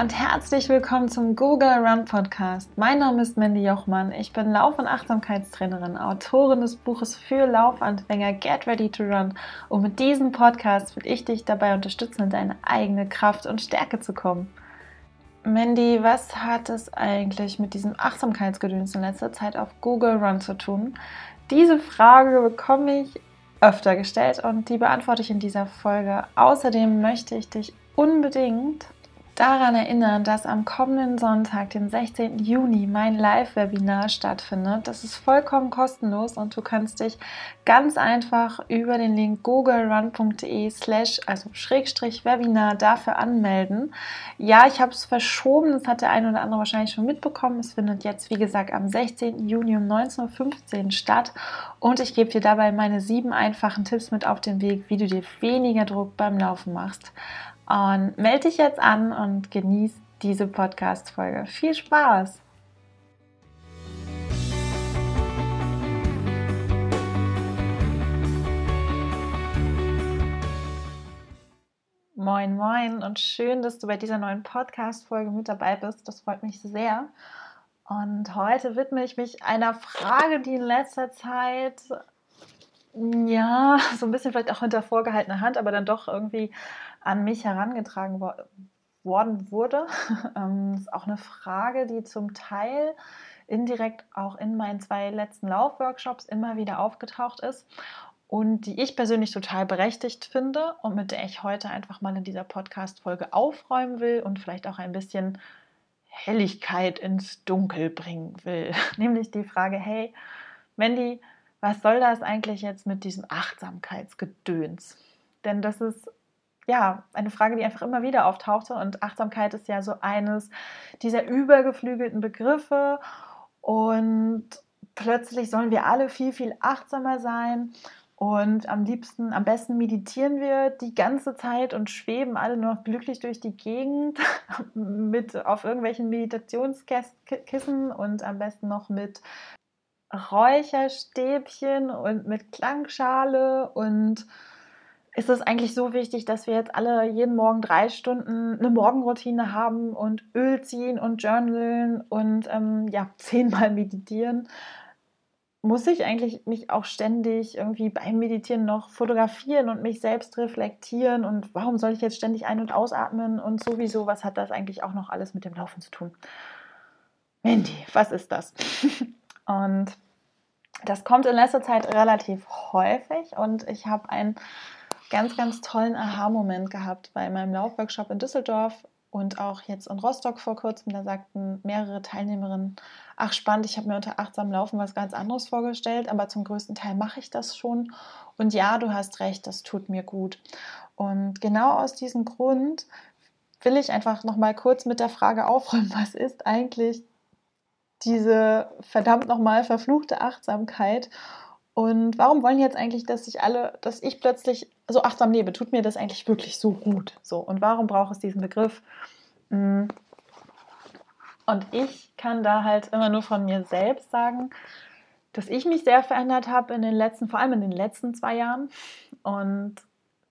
Und herzlich willkommen zum Google Run Podcast. Mein Name ist Mandy Jochmann. Ich bin Lauf- und Achtsamkeitstrainerin, Autorin des Buches für Laufanfänger Get Ready to Run. Und mit diesem Podcast will ich dich dabei unterstützen, in deine eigene Kraft und Stärke zu kommen. Mandy, was hat es eigentlich mit diesem Achtsamkeitsgedöns in letzter Zeit auf Google Run zu tun? Diese Frage bekomme ich öfter gestellt und die beantworte ich in dieser Folge. Außerdem möchte ich dich unbedingt daran erinnern, dass am kommenden Sonntag, den 16. Juni, mein Live-Webinar stattfindet. Das ist vollkommen kostenlos und du kannst dich ganz einfach über den Link googlerun.de slash, also Schrägstrich Webinar dafür anmelden. Ja, ich habe es verschoben, das hat der eine oder andere wahrscheinlich schon mitbekommen. Es findet jetzt, wie gesagt, am 16. Juni um 19.15 Uhr statt und ich gebe dir dabei meine sieben einfachen Tipps mit auf den Weg, wie du dir weniger Druck beim Laufen machst. Und melde dich jetzt an und genieß diese Podcast-Folge. Viel Spaß! Moin, moin und schön, dass du bei dieser neuen Podcast-Folge mit dabei bist. Das freut mich sehr. Und heute widme ich mich einer Frage, die in letzter Zeit, ja, so ein bisschen vielleicht auch hinter vorgehaltener Hand, aber dann doch irgendwie an mich herangetragen wo worden wurde. ähm, ist auch eine Frage, die zum Teil indirekt auch in meinen zwei letzten Laufworkshops immer wieder aufgetaucht ist und die ich persönlich total berechtigt finde und mit der ich heute einfach mal in dieser Podcast-Folge aufräumen will und vielleicht auch ein bisschen Helligkeit ins Dunkel bringen will. Nämlich die Frage, hey, Mandy, was soll das eigentlich jetzt mit diesem Achtsamkeitsgedöns? Denn das ist ja, eine Frage, die einfach immer wieder auftauchte. Und Achtsamkeit ist ja so eines dieser übergeflügelten Begriffe. Und plötzlich sollen wir alle viel, viel achtsamer sein. Und am liebsten, am besten meditieren wir die ganze Zeit und schweben alle nur noch glücklich durch die Gegend mit auf irgendwelchen Meditationskissen und am besten noch mit Räucherstäbchen und mit Klangschale und ist es eigentlich so wichtig, dass wir jetzt alle jeden Morgen drei Stunden eine Morgenroutine haben und Öl ziehen und journalen und ähm, ja, zehnmal meditieren? Muss ich eigentlich mich auch ständig irgendwie beim Meditieren noch fotografieren und mich selbst reflektieren? Und warum soll ich jetzt ständig ein- und ausatmen? Und sowieso, was hat das eigentlich auch noch alles mit dem Laufen zu tun? Mandy, was ist das? und das kommt in letzter Zeit relativ häufig und ich habe ein ganz, ganz tollen Aha-Moment gehabt bei meinem Laufworkshop in Düsseldorf und auch jetzt in Rostock vor kurzem. Da sagten mehrere Teilnehmerinnen, ach spannend, ich habe mir unter achtsam Laufen was ganz anderes vorgestellt, aber zum größten Teil mache ich das schon. Und ja, du hast recht, das tut mir gut. Und genau aus diesem Grund will ich einfach noch mal kurz mit der Frage aufräumen, was ist eigentlich diese verdammt nochmal verfluchte Achtsamkeit und warum wollen jetzt eigentlich, dass ich alle, dass ich plötzlich so achtsam lebe? Tut mir das eigentlich wirklich so gut? So, und warum braucht es diesen Begriff? Mm. Und ich kann da halt immer nur von mir selbst sagen, dass ich mich sehr verändert habe in den letzten, vor allem in den letzten zwei Jahren. Und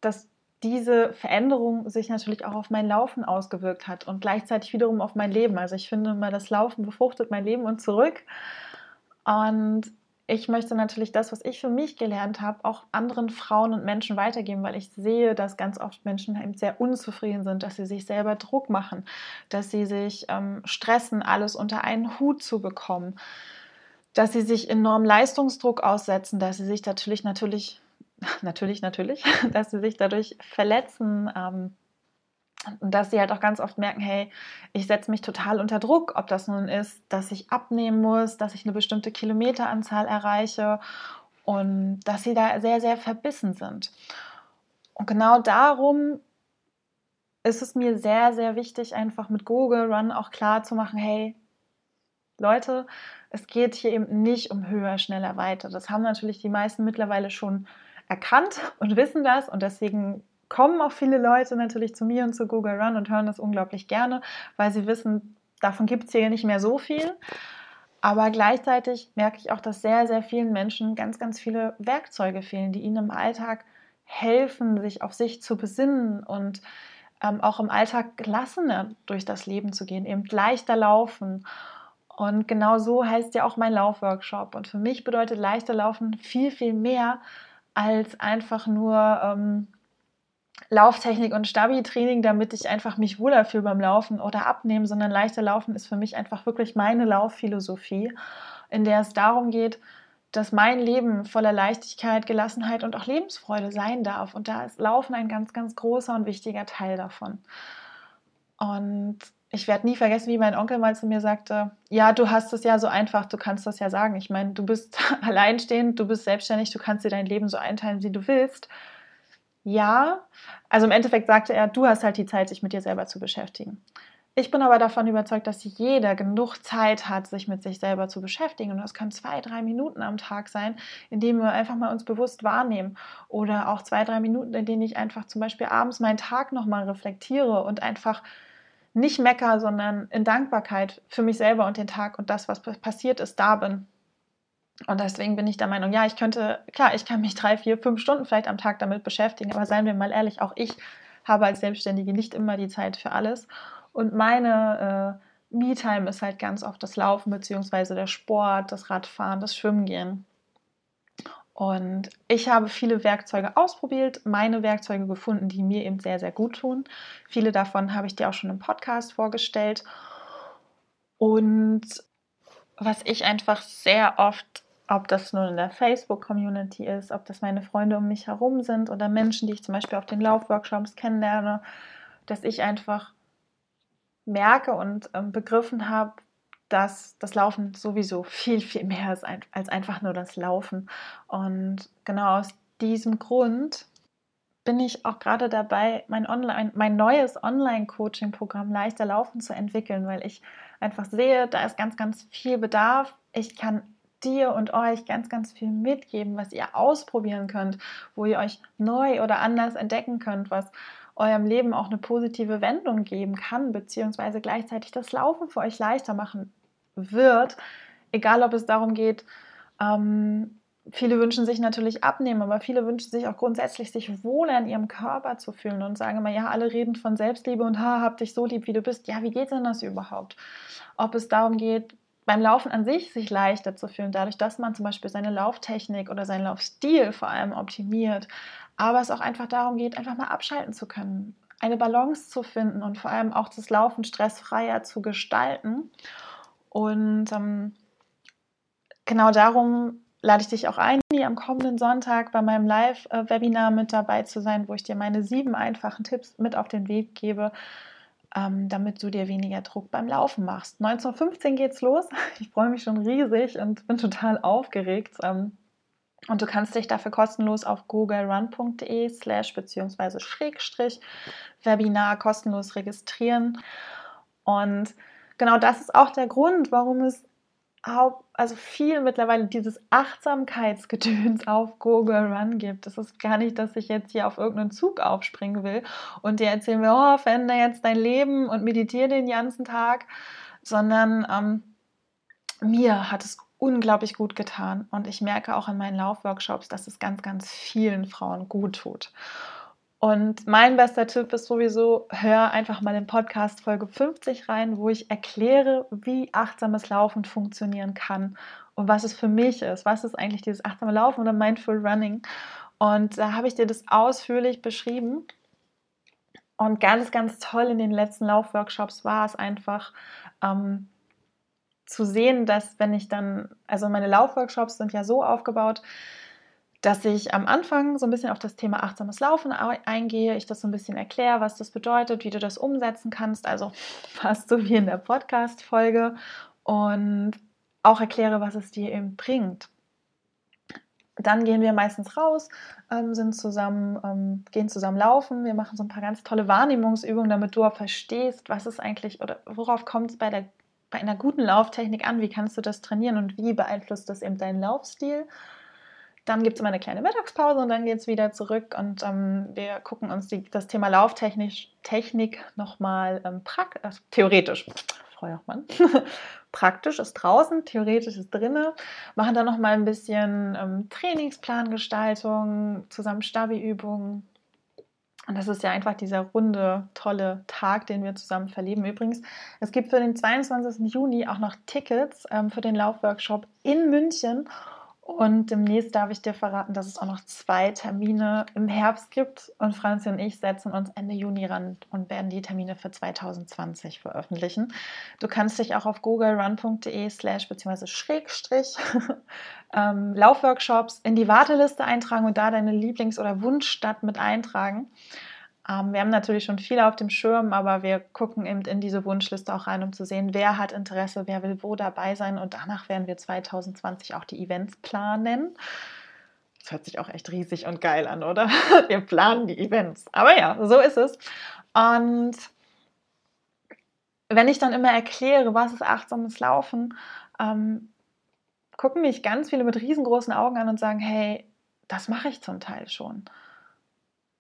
dass diese Veränderung sich natürlich auch auf mein Laufen ausgewirkt hat und gleichzeitig wiederum auf mein Leben. Also ich finde immer, das Laufen befruchtet mein Leben und zurück. Und ich möchte natürlich das, was ich für mich gelernt habe, auch anderen Frauen und Menschen weitergeben, weil ich sehe, dass ganz oft Menschen eben sehr unzufrieden sind, dass sie sich selber Druck machen, dass sie sich ähm, stressen, alles unter einen Hut zu bekommen, dass sie sich enorm Leistungsdruck aussetzen, dass sie sich natürlich, natürlich, natürlich, natürlich, dass sie sich dadurch verletzen. Ähm, und dass sie halt auch ganz oft merken, hey, ich setze mich total unter Druck, ob das nun ist, dass ich abnehmen muss, dass ich eine bestimmte Kilometeranzahl erreiche und dass sie da sehr, sehr verbissen sind. Und genau darum ist es mir sehr, sehr wichtig, einfach mit Google Run auch klar zu machen, hey, Leute, es geht hier eben nicht um höher, schneller, weiter. Das haben natürlich die meisten mittlerweile schon erkannt und wissen das und deswegen kommen auch viele Leute natürlich zu mir und zu Google Run und hören das unglaublich gerne, weil sie wissen, davon gibt es hier nicht mehr so viel. Aber gleichzeitig merke ich auch, dass sehr, sehr vielen Menschen ganz, ganz viele Werkzeuge fehlen, die ihnen im Alltag helfen, sich auf sich zu besinnen und ähm, auch im Alltag gelassener durch das Leben zu gehen, eben leichter laufen. Und genau so heißt ja auch mein Laufworkshop. Und für mich bedeutet leichter Laufen viel, viel mehr als einfach nur ähm, Lauftechnik und Stabi-Training, damit ich einfach mich wohler fühle beim Laufen oder abnehmen, sondern leichter Laufen ist für mich einfach wirklich meine Laufphilosophie, in der es darum geht, dass mein Leben voller Leichtigkeit, Gelassenheit und auch Lebensfreude sein darf. Und da ist Laufen ein ganz, ganz großer und wichtiger Teil davon. Und ich werde nie vergessen, wie mein Onkel mal zu mir sagte, ja, du hast es ja so einfach, du kannst das ja sagen. Ich meine, du bist alleinstehend, du bist selbstständig, du kannst dir dein Leben so einteilen, wie du willst. Ja, also im Endeffekt sagte er, du hast halt die Zeit, sich mit dir selber zu beschäftigen. Ich bin aber davon überzeugt, dass jeder genug Zeit hat, sich mit sich selber zu beschäftigen. Und das können zwei, drei Minuten am Tag sein, in denen wir einfach mal uns bewusst wahrnehmen. Oder auch zwei, drei Minuten, in denen ich einfach zum Beispiel abends meinen Tag nochmal reflektiere und einfach nicht mecker, sondern in Dankbarkeit für mich selber und den Tag und das, was passiert ist, da bin. Und deswegen bin ich der Meinung, ja, ich könnte, klar, ich kann mich drei, vier, fünf Stunden vielleicht am Tag damit beschäftigen, aber seien wir mal ehrlich, auch ich habe als Selbstständige nicht immer die Zeit für alles. Und meine äh, Me-Time ist halt ganz oft das Laufen bzw. der Sport, das Radfahren, das Schwimmen Und ich habe viele Werkzeuge ausprobiert, meine Werkzeuge gefunden, die mir eben sehr, sehr gut tun. Viele davon habe ich dir auch schon im Podcast vorgestellt. Und was ich einfach sehr oft ob das nun in der Facebook-Community ist, ob das meine Freunde um mich herum sind oder Menschen, die ich zum Beispiel auf den Laufworkshops kennenlerne, dass ich einfach merke und ähm, begriffen habe, dass das Laufen sowieso viel, viel mehr ist als einfach nur das Laufen. Und genau aus diesem Grund bin ich auch gerade dabei, mein, Online, mein neues Online-Coaching-Programm leichter laufen zu entwickeln, weil ich einfach sehe, da ist ganz, ganz viel Bedarf. Ich kann dir und euch ganz, ganz viel mitgeben, was ihr ausprobieren könnt, wo ihr euch neu oder anders entdecken könnt, was eurem Leben auch eine positive Wendung geben kann, beziehungsweise gleichzeitig das Laufen für euch leichter machen wird. Egal, ob es darum geht, ähm, viele wünschen sich natürlich abnehmen, aber viele wünschen sich auch grundsätzlich, sich wohler in ihrem Körper zu fühlen und sagen immer, ja, alle reden von Selbstliebe und ha, hab dich so lieb, wie du bist. Ja, wie geht denn das überhaupt? Ob es darum geht, beim Laufen an sich sich leichter zu fühlen, dadurch, dass man zum Beispiel seine Lauftechnik oder seinen Laufstil vor allem optimiert, aber es auch einfach darum geht, einfach mal abschalten zu können, eine Balance zu finden und vor allem auch das Laufen stressfreier zu gestalten. Und ähm, genau darum lade ich dich auch ein, hier am kommenden Sonntag bei meinem Live-Webinar mit dabei zu sein, wo ich dir meine sieben einfachen Tipps mit auf den Weg gebe, ähm, damit du dir weniger Druck beim Laufen machst. 1915 geht's los. Ich freue mich schon riesig und bin total aufgeregt. Ähm, und du kannst dich dafür kostenlos auf googlerun.de slash beziehungsweise Schrägstrich Webinar kostenlos registrieren. Und genau das ist auch der Grund, warum es also viel mittlerweile dieses Achtsamkeitsgedöns auf Google Run gibt. Das ist gar nicht, dass ich jetzt hier auf irgendeinen Zug aufspringen will und dir erzählen will, oh, verändere jetzt dein Leben und meditiere den ganzen Tag, sondern ähm, mir hat es unglaublich gut getan. Und ich merke auch in meinen Laufworkshops, dass es ganz, ganz vielen Frauen gut tut. Und mein bester Tipp ist sowieso, hör einfach mal in Podcast Folge 50 rein, wo ich erkläre, wie achtsames Laufen funktionieren kann und was es für mich ist. Was ist eigentlich dieses achtsame Laufen oder Mindful Running? Und da habe ich dir das ausführlich beschrieben. Und ganz, ganz toll in den letzten Laufworkshops war es einfach, ähm, zu sehen, dass wenn ich dann, also meine Laufworkshops sind ja so aufgebaut, dass ich am Anfang so ein bisschen auf das Thema achtsames Laufen eingehe, ich das so ein bisschen erkläre, was das bedeutet, wie du das umsetzen kannst, also fast so wie in der Podcast-Folge und auch erkläre, was es dir eben bringt. Dann gehen wir meistens raus, ähm, sind zusammen, ähm, gehen zusammen laufen. Wir machen so ein paar ganz tolle Wahrnehmungsübungen, damit du auch verstehst, was es eigentlich oder worauf kommt es bei bei einer guten Lauftechnik an? Wie kannst du das trainieren und wie beeinflusst das eben deinen Laufstil? Dann gibt es immer eine kleine Mittagspause und dann geht es wieder zurück und ähm, wir gucken uns die, das Thema Lauftechnik Technik nochmal ähm, also theoretisch, Frau Jochmann, praktisch ist draußen, theoretisch ist drinnen, machen dann nochmal ein bisschen ähm, Trainingsplangestaltung, zusammen Stabi-Übungen Und das ist ja einfach dieser runde, tolle Tag, den wir zusammen verleben. Übrigens, es gibt für den 22. Juni auch noch Tickets ähm, für den Laufworkshop in München. Und demnächst darf ich dir verraten, dass es auch noch zwei Termine im Herbst gibt. Und Franzi und ich setzen uns Ende Juni ran und werden die Termine für 2020 veröffentlichen. Du kannst dich auch auf googlerun.de slash bzw. schrägstrich ähm, Laufworkshops in die Warteliste eintragen und da deine Lieblings- oder Wunschstadt mit eintragen. Ähm, wir haben natürlich schon viele auf dem Schirm, aber wir gucken eben in diese Wunschliste auch rein, um zu sehen, wer hat Interesse, wer will wo dabei sein. Und danach werden wir 2020 auch die Events planen. Das hört sich auch echt riesig und geil an, oder? Wir planen die Events. Aber ja, so ist es. Und wenn ich dann immer erkläre, was ist achtsames Laufen, ähm, gucken mich ganz viele mit riesengroßen Augen an und sagen, hey, das mache ich zum Teil schon.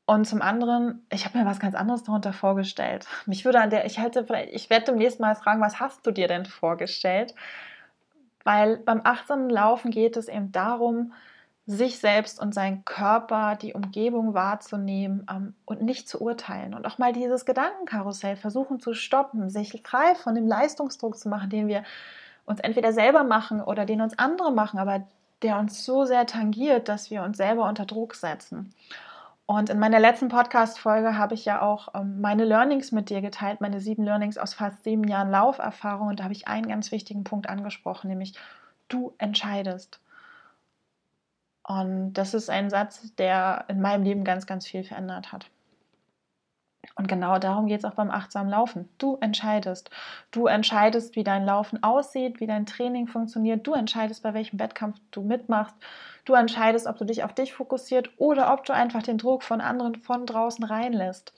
Und zum anderen, ich habe mir was ganz anderes darunter vorgestellt. Mich würde an der, ich hätte ich werde demnächst mal fragen, was hast du dir denn vorgestellt? Weil beim achtsamen Laufen geht es eben darum, sich selbst und seinen Körper, die Umgebung wahrzunehmen ähm, und nicht zu urteilen. Und auch mal dieses Gedankenkarussell versuchen zu stoppen, sich frei von dem Leistungsdruck zu machen, den wir uns entweder selber machen oder den uns andere machen, aber der uns so sehr tangiert, dass wir uns selber unter Druck setzen. Und in meiner letzten Podcast-Folge habe ich ja auch ähm, meine Learnings mit dir geteilt, meine sieben Learnings aus fast sieben Jahren Lauferfahrung. Und da habe ich einen ganz wichtigen Punkt angesprochen, nämlich du entscheidest. Und das ist ein Satz, der in meinem Leben ganz, ganz viel verändert hat. Und genau darum geht es auch beim achtsamen Laufen. Du entscheidest. Du entscheidest, wie dein Laufen aussieht, wie dein Training funktioniert. Du entscheidest, bei welchem Wettkampf du mitmachst. Du entscheidest, ob du dich auf dich fokussiert oder ob du einfach den Druck von anderen von draußen reinlässt.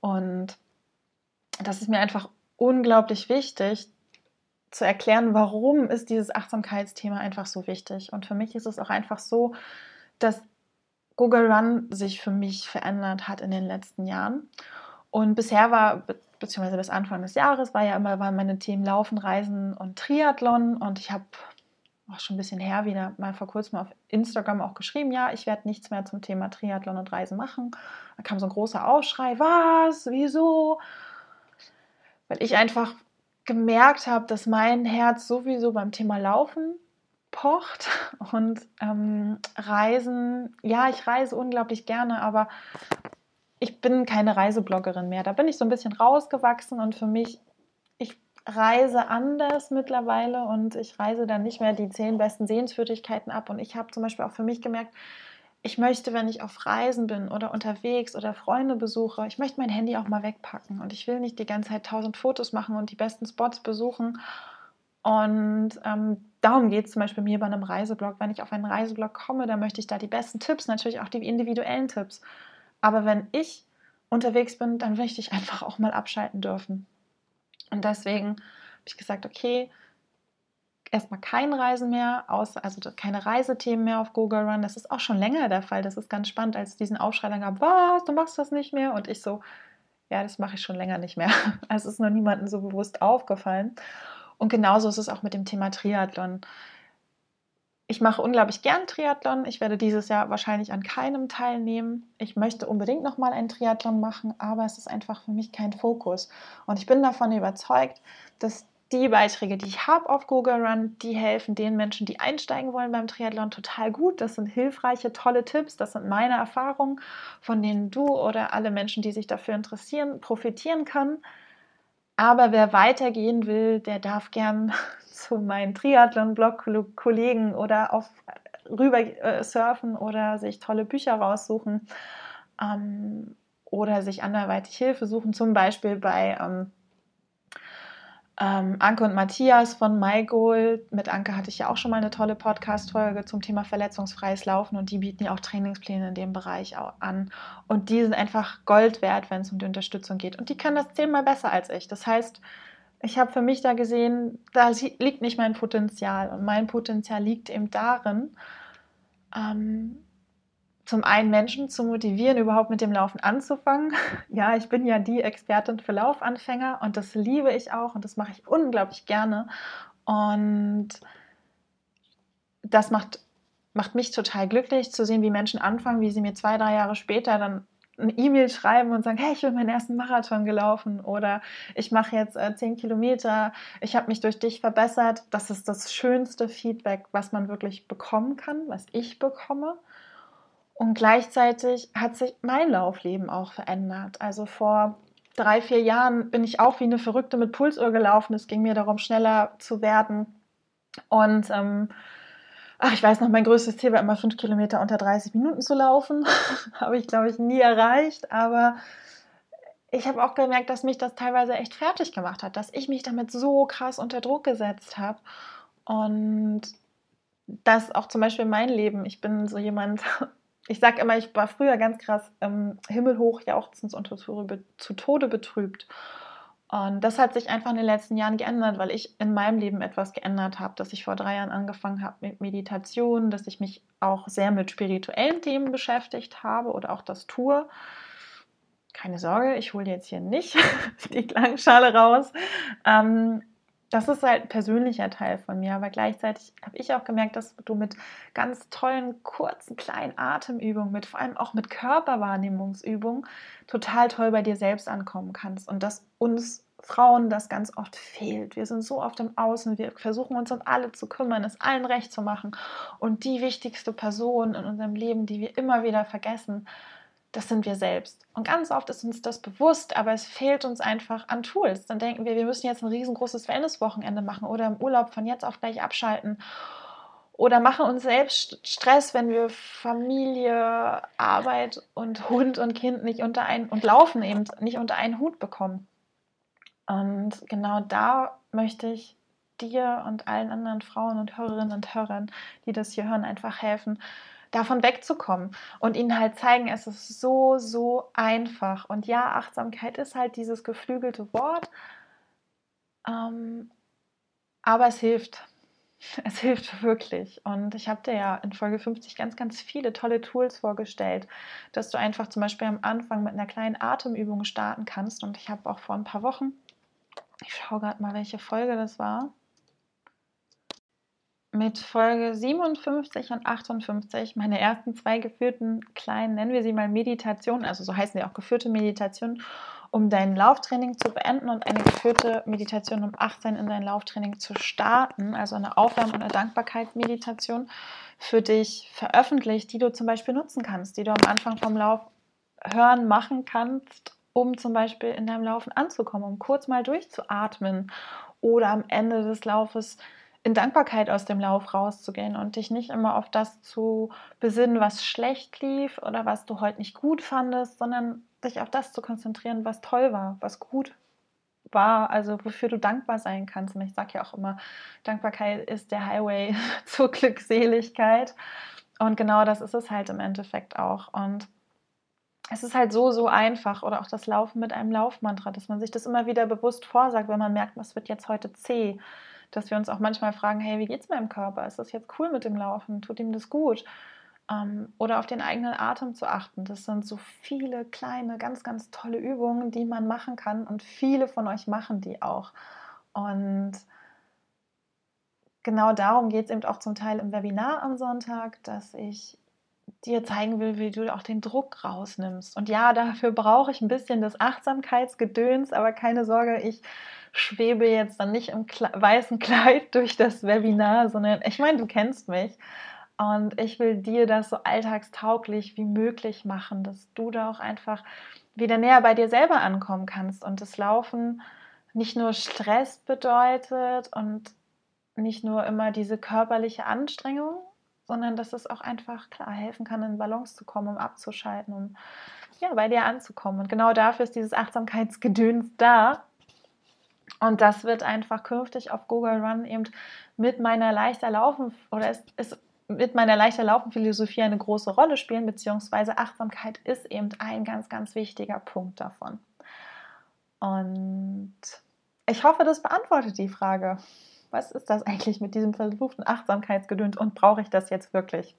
Und das ist mir einfach unglaublich wichtig zu erklären, warum ist dieses Achtsamkeitsthema einfach so wichtig. Und für mich ist es auch einfach so, dass Google Run sich für mich verändert hat in den letzten Jahren. Und bisher war, beziehungsweise bis Anfang des Jahres, war ja immer waren meine Themen Laufen, Reisen und Triathlon. Und ich habe auch schon ein bisschen her wieder mal vor kurzem auf Instagram auch geschrieben, ja, ich werde nichts mehr zum Thema Triathlon und Reisen machen. Da kam so ein großer Aufschrei, was, wieso? Weil ich einfach gemerkt habe, dass mein Herz sowieso beim Thema Laufen pocht und ähm, Reisen, ja, ich reise unglaublich gerne, aber ich bin keine Reisebloggerin mehr. Da bin ich so ein bisschen rausgewachsen und für mich reise anders mittlerweile und ich reise dann nicht mehr die zehn besten Sehenswürdigkeiten ab. Und ich habe zum Beispiel auch für mich gemerkt, ich möchte, wenn ich auf Reisen bin oder unterwegs oder Freunde besuche, ich möchte mein Handy auch mal wegpacken und ich will nicht die ganze Zeit tausend Fotos machen und die besten Spots besuchen. Und ähm, darum geht es zum Beispiel mir bei einem Reiseblog. Wenn ich auf einen Reiseblog komme, dann möchte ich da die besten Tipps, natürlich auch die individuellen Tipps. Aber wenn ich unterwegs bin, dann möchte ich einfach auch mal abschalten dürfen. Und deswegen habe ich gesagt, okay, erstmal kein Reisen mehr, außer, also keine Reisethemen mehr auf Google Run. Das ist auch schon länger der Fall. Das ist ganz spannend, als es diesen Aufschrei dann gab, was, du machst das nicht mehr? Und ich so, ja, das mache ich schon länger nicht mehr. Also es ist noch niemandem so bewusst aufgefallen. Und genauso ist es auch mit dem Thema Triathlon. Ich mache unglaublich gern Triathlon. Ich werde dieses Jahr wahrscheinlich an keinem teilnehmen. Ich möchte unbedingt noch mal einen Triathlon machen, aber es ist einfach für mich kein Fokus. Und ich bin davon überzeugt, dass die Beiträge, die ich habe auf Google Run, die helfen den Menschen, die einsteigen wollen beim Triathlon, total gut. Das sind hilfreiche, tolle Tipps. Das sind meine Erfahrungen, von denen du oder alle Menschen, die sich dafür interessieren, profitieren können. Aber wer weitergehen will, der darf gern zu meinen Triathlon-Blog-Kollegen oder auf rüber äh, surfen oder sich tolle Bücher raussuchen ähm, oder sich anderweitig Hilfe suchen, zum Beispiel bei ähm, ähm, Anke und Matthias von MyGoal. Mit Anke hatte ich ja auch schon mal eine tolle Podcast-Folge zum Thema verletzungsfreies Laufen und die bieten ja auch Trainingspläne in dem Bereich an. Und die sind einfach Gold wert, wenn es um die Unterstützung geht. Und die können das zehnmal besser als ich. Das heißt, ich habe für mich da gesehen, da liegt nicht mein Potenzial. Und mein Potenzial liegt eben darin, ähm, zum einen Menschen zu motivieren, überhaupt mit dem Laufen anzufangen. Ja, ich bin ja die Expertin für Laufanfänger und das liebe ich auch und das mache ich unglaublich gerne. Und das macht, macht mich total glücklich zu sehen, wie Menschen anfangen, wie sie mir zwei, drei Jahre später dann eine E-Mail schreiben und sagen, hey, ich bin meinen ersten Marathon gelaufen oder ich mache jetzt äh, 10 Kilometer, ich habe mich durch dich verbessert. Das ist das schönste Feedback, was man wirklich bekommen kann, was ich bekomme. Und gleichzeitig hat sich mein Laufleben auch verändert. Also vor drei, vier Jahren bin ich auch wie eine Verrückte mit Pulsuhr gelaufen. Es ging mir darum, schneller zu werden. Und ähm, ach, ich weiß noch, mein größtes Ziel war immer fünf Kilometer unter 30 Minuten zu laufen. habe ich, glaube ich, nie erreicht. Aber ich habe auch gemerkt, dass mich das teilweise echt fertig gemacht hat, dass ich mich damit so krass unter Druck gesetzt habe. Und das auch zum Beispiel mein Leben. Ich bin so jemand, ich sage immer, ich war früher ganz krass ähm, himmelhoch jauchzend und zu Tode betrübt. Und das hat sich einfach in den letzten Jahren geändert, weil ich in meinem Leben etwas geändert habe, dass ich vor drei Jahren angefangen habe mit Meditation, dass ich mich auch sehr mit spirituellen Themen beschäftigt habe oder auch das tue. Keine Sorge, ich hole jetzt hier nicht die Klangschale raus. Ähm, das ist halt ein persönlicher Teil von mir, aber gleichzeitig habe ich auch gemerkt, dass du mit ganz tollen, kurzen, kleinen Atemübungen, mit vor allem auch mit Körperwahrnehmungsübungen, total toll bei dir selbst ankommen kannst. Und dass uns Frauen das ganz oft fehlt. Wir sind so oft im Außen, wir versuchen uns um alle zu kümmern, es allen recht zu machen. Und die wichtigste Person in unserem Leben, die wir immer wieder vergessen, das sind wir selbst. Und ganz oft ist uns das bewusst, aber es fehlt uns einfach an Tools. Dann denken wir, wir müssen jetzt ein riesengroßes Wellness-Wochenende machen oder im Urlaub von jetzt auf gleich abschalten. Oder machen uns selbst Stress, wenn wir Familie, Arbeit und Hund und Kind nicht unter einen und Laufen eben nicht unter einen Hut bekommen. Und genau da möchte ich dir und allen anderen Frauen und Hörerinnen und Hörern, die das hier hören, einfach helfen, davon wegzukommen und ihnen halt zeigen, es ist so, so einfach. Und ja, Achtsamkeit ist halt dieses geflügelte Wort, ähm, aber es hilft. Es hilft wirklich. Und ich habe dir ja in Folge 50 ganz, ganz viele tolle Tools vorgestellt, dass du einfach zum Beispiel am Anfang mit einer kleinen Atemübung starten kannst. Und ich habe auch vor ein paar Wochen, ich schaue gerade mal, welche Folge das war mit Folge 57 und 58, meine ersten zwei geführten kleinen, nennen wir sie mal Meditationen, also so heißen sie auch geführte Meditationen, um dein Lauftraining zu beenden und eine geführte Meditation um 18 in dein Lauftraining zu starten, also eine Aufwärm- und eine Dankbarkeitsmeditation für dich veröffentlicht, die du zum Beispiel nutzen kannst, die du am Anfang vom Lauf hören, machen kannst, um zum Beispiel in deinem Laufen anzukommen, um kurz mal durchzuatmen oder am Ende des Laufes in Dankbarkeit aus dem Lauf rauszugehen und dich nicht immer auf das zu besinnen, was schlecht lief oder was du heute nicht gut fandest, sondern dich auf das zu konzentrieren, was toll war, was gut war, also wofür du dankbar sein kannst. Und ich sage ja auch immer, Dankbarkeit ist der Highway zur Glückseligkeit. Und genau das ist es halt im Endeffekt auch. Und es ist halt so, so einfach oder auch das Laufen mit einem Laufmantra, dass man sich das immer wieder bewusst vorsagt, wenn man merkt, was wird jetzt heute zäh dass wir uns auch manchmal fragen, hey, wie geht es meinem Körper? Ist das jetzt cool mit dem Laufen? Tut ihm das gut? Ähm, oder auf den eigenen Atem zu achten. Das sind so viele kleine, ganz, ganz tolle Übungen, die man machen kann und viele von euch machen die auch. Und genau darum geht es eben auch zum Teil im Webinar am Sonntag, dass ich dir zeigen will, wie du auch den Druck rausnimmst. Und ja, dafür brauche ich ein bisschen das Achtsamkeitsgedöns, aber keine Sorge, ich schwebe jetzt dann nicht im Kle weißen Kleid durch das Webinar, sondern ich meine, du kennst mich. Und ich will dir das so alltagstauglich wie möglich machen, dass du da auch einfach wieder näher bei dir selber ankommen kannst und das Laufen nicht nur Stress bedeutet und nicht nur immer diese körperliche Anstrengung, sondern dass es auch einfach klar helfen kann, in Balance zu kommen, um abzuschalten, um ja, bei dir anzukommen. Und genau dafür ist dieses Achtsamkeitsgedöns da, und das wird einfach künftig auf Google Run eben mit meiner leichter Laufen oder es ist mit meiner leichter Laufen-Philosophie eine große Rolle spielen, beziehungsweise Achtsamkeit ist eben ein ganz, ganz wichtiger Punkt davon. Und ich hoffe, das beantwortet die Frage. Was ist das eigentlich mit diesem versuchten Achtsamkeitsgedöns und brauche ich das jetzt wirklich?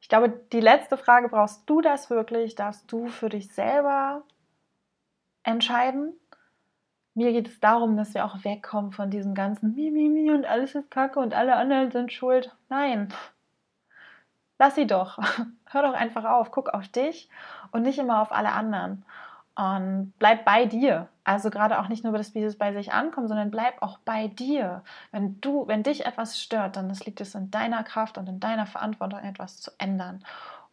Ich glaube, die letzte Frage, brauchst du das wirklich? Darfst du für dich selber entscheiden? Mir geht es darum, dass wir auch wegkommen von diesem ganzen Mimimi und alles ist kacke und alle anderen sind schuld. Nein. lass sie doch. Hör doch einfach auf, guck auf dich und nicht immer auf alle anderen. Und bleib bei dir. Also gerade auch nicht nur das dieses bei sich ankommen, sondern bleib auch bei dir. Wenn du, wenn dich etwas stört, dann liegt es in deiner Kraft und in deiner Verantwortung, etwas zu ändern.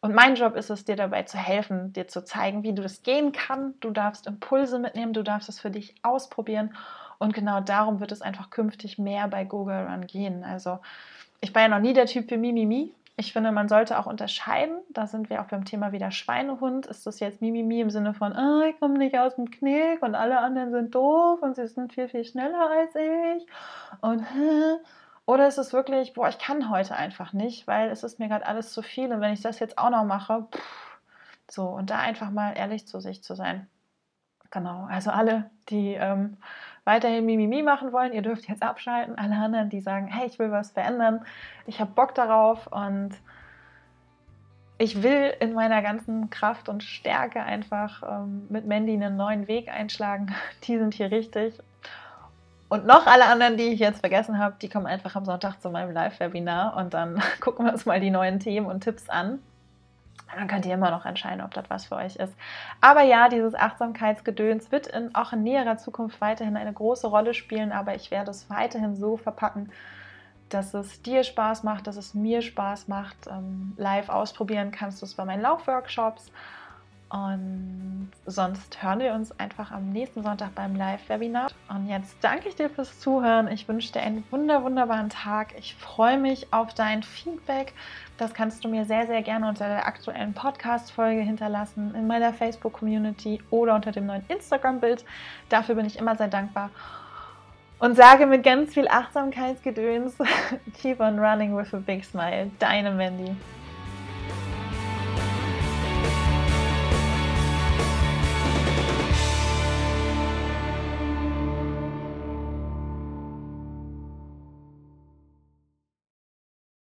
Und mein Job ist es, dir dabei zu helfen, dir zu zeigen, wie du das gehen kann. Du darfst Impulse mitnehmen, du darfst es für dich ausprobieren. Und genau darum wird es einfach künftig mehr bei Google Run gehen. Also ich war ja noch nie der Typ für Mimimi. Ich finde, man sollte auch unterscheiden. Da sind wir auch beim Thema wieder Schweinehund. Ist das jetzt Mimimi im Sinne von, oh, ich komme nicht aus dem Knick und alle anderen sind doof und sie sind viel, viel schneller als ich und oder ist es wirklich, boah, ich kann heute einfach nicht, weil es ist mir gerade alles zu viel und wenn ich das jetzt auch noch mache, pff, so und da einfach mal ehrlich zu sich zu sein. Genau, also alle, die ähm, weiterhin Mimimi machen wollen, ihr dürft jetzt abschalten. Alle anderen, die sagen, hey, ich will was verändern, ich habe Bock darauf und ich will in meiner ganzen Kraft und Stärke einfach ähm, mit Mandy einen neuen Weg einschlagen. Die sind hier richtig. Und noch alle anderen, die ich jetzt vergessen habe, die kommen einfach am Sonntag zu meinem Live-Webinar und dann gucken wir uns mal die neuen Themen und Tipps an. Dann könnt ihr immer noch entscheiden, ob das was für euch ist. Aber ja, dieses Achtsamkeitsgedöns wird in, auch in näherer Zukunft weiterhin eine große Rolle spielen, aber ich werde es weiterhin so verpacken, dass es dir Spaß macht, dass es mir Spaß macht. Ähm, live ausprobieren kannst du es bei meinen Laufworkshops. Und sonst hören wir uns einfach am nächsten Sonntag beim Live-Webinar. Und jetzt danke ich dir fürs Zuhören. Ich wünsche dir einen wunder, wunderbaren Tag. Ich freue mich auf dein Feedback. Das kannst du mir sehr, sehr gerne unter der aktuellen Podcast-Folge hinterlassen, in meiner Facebook-Community oder unter dem neuen Instagram-Bild. Dafür bin ich immer sehr dankbar. Und sage mit ganz viel Achtsamkeitsgedöns, keep on running with a big smile. Deine Mandy.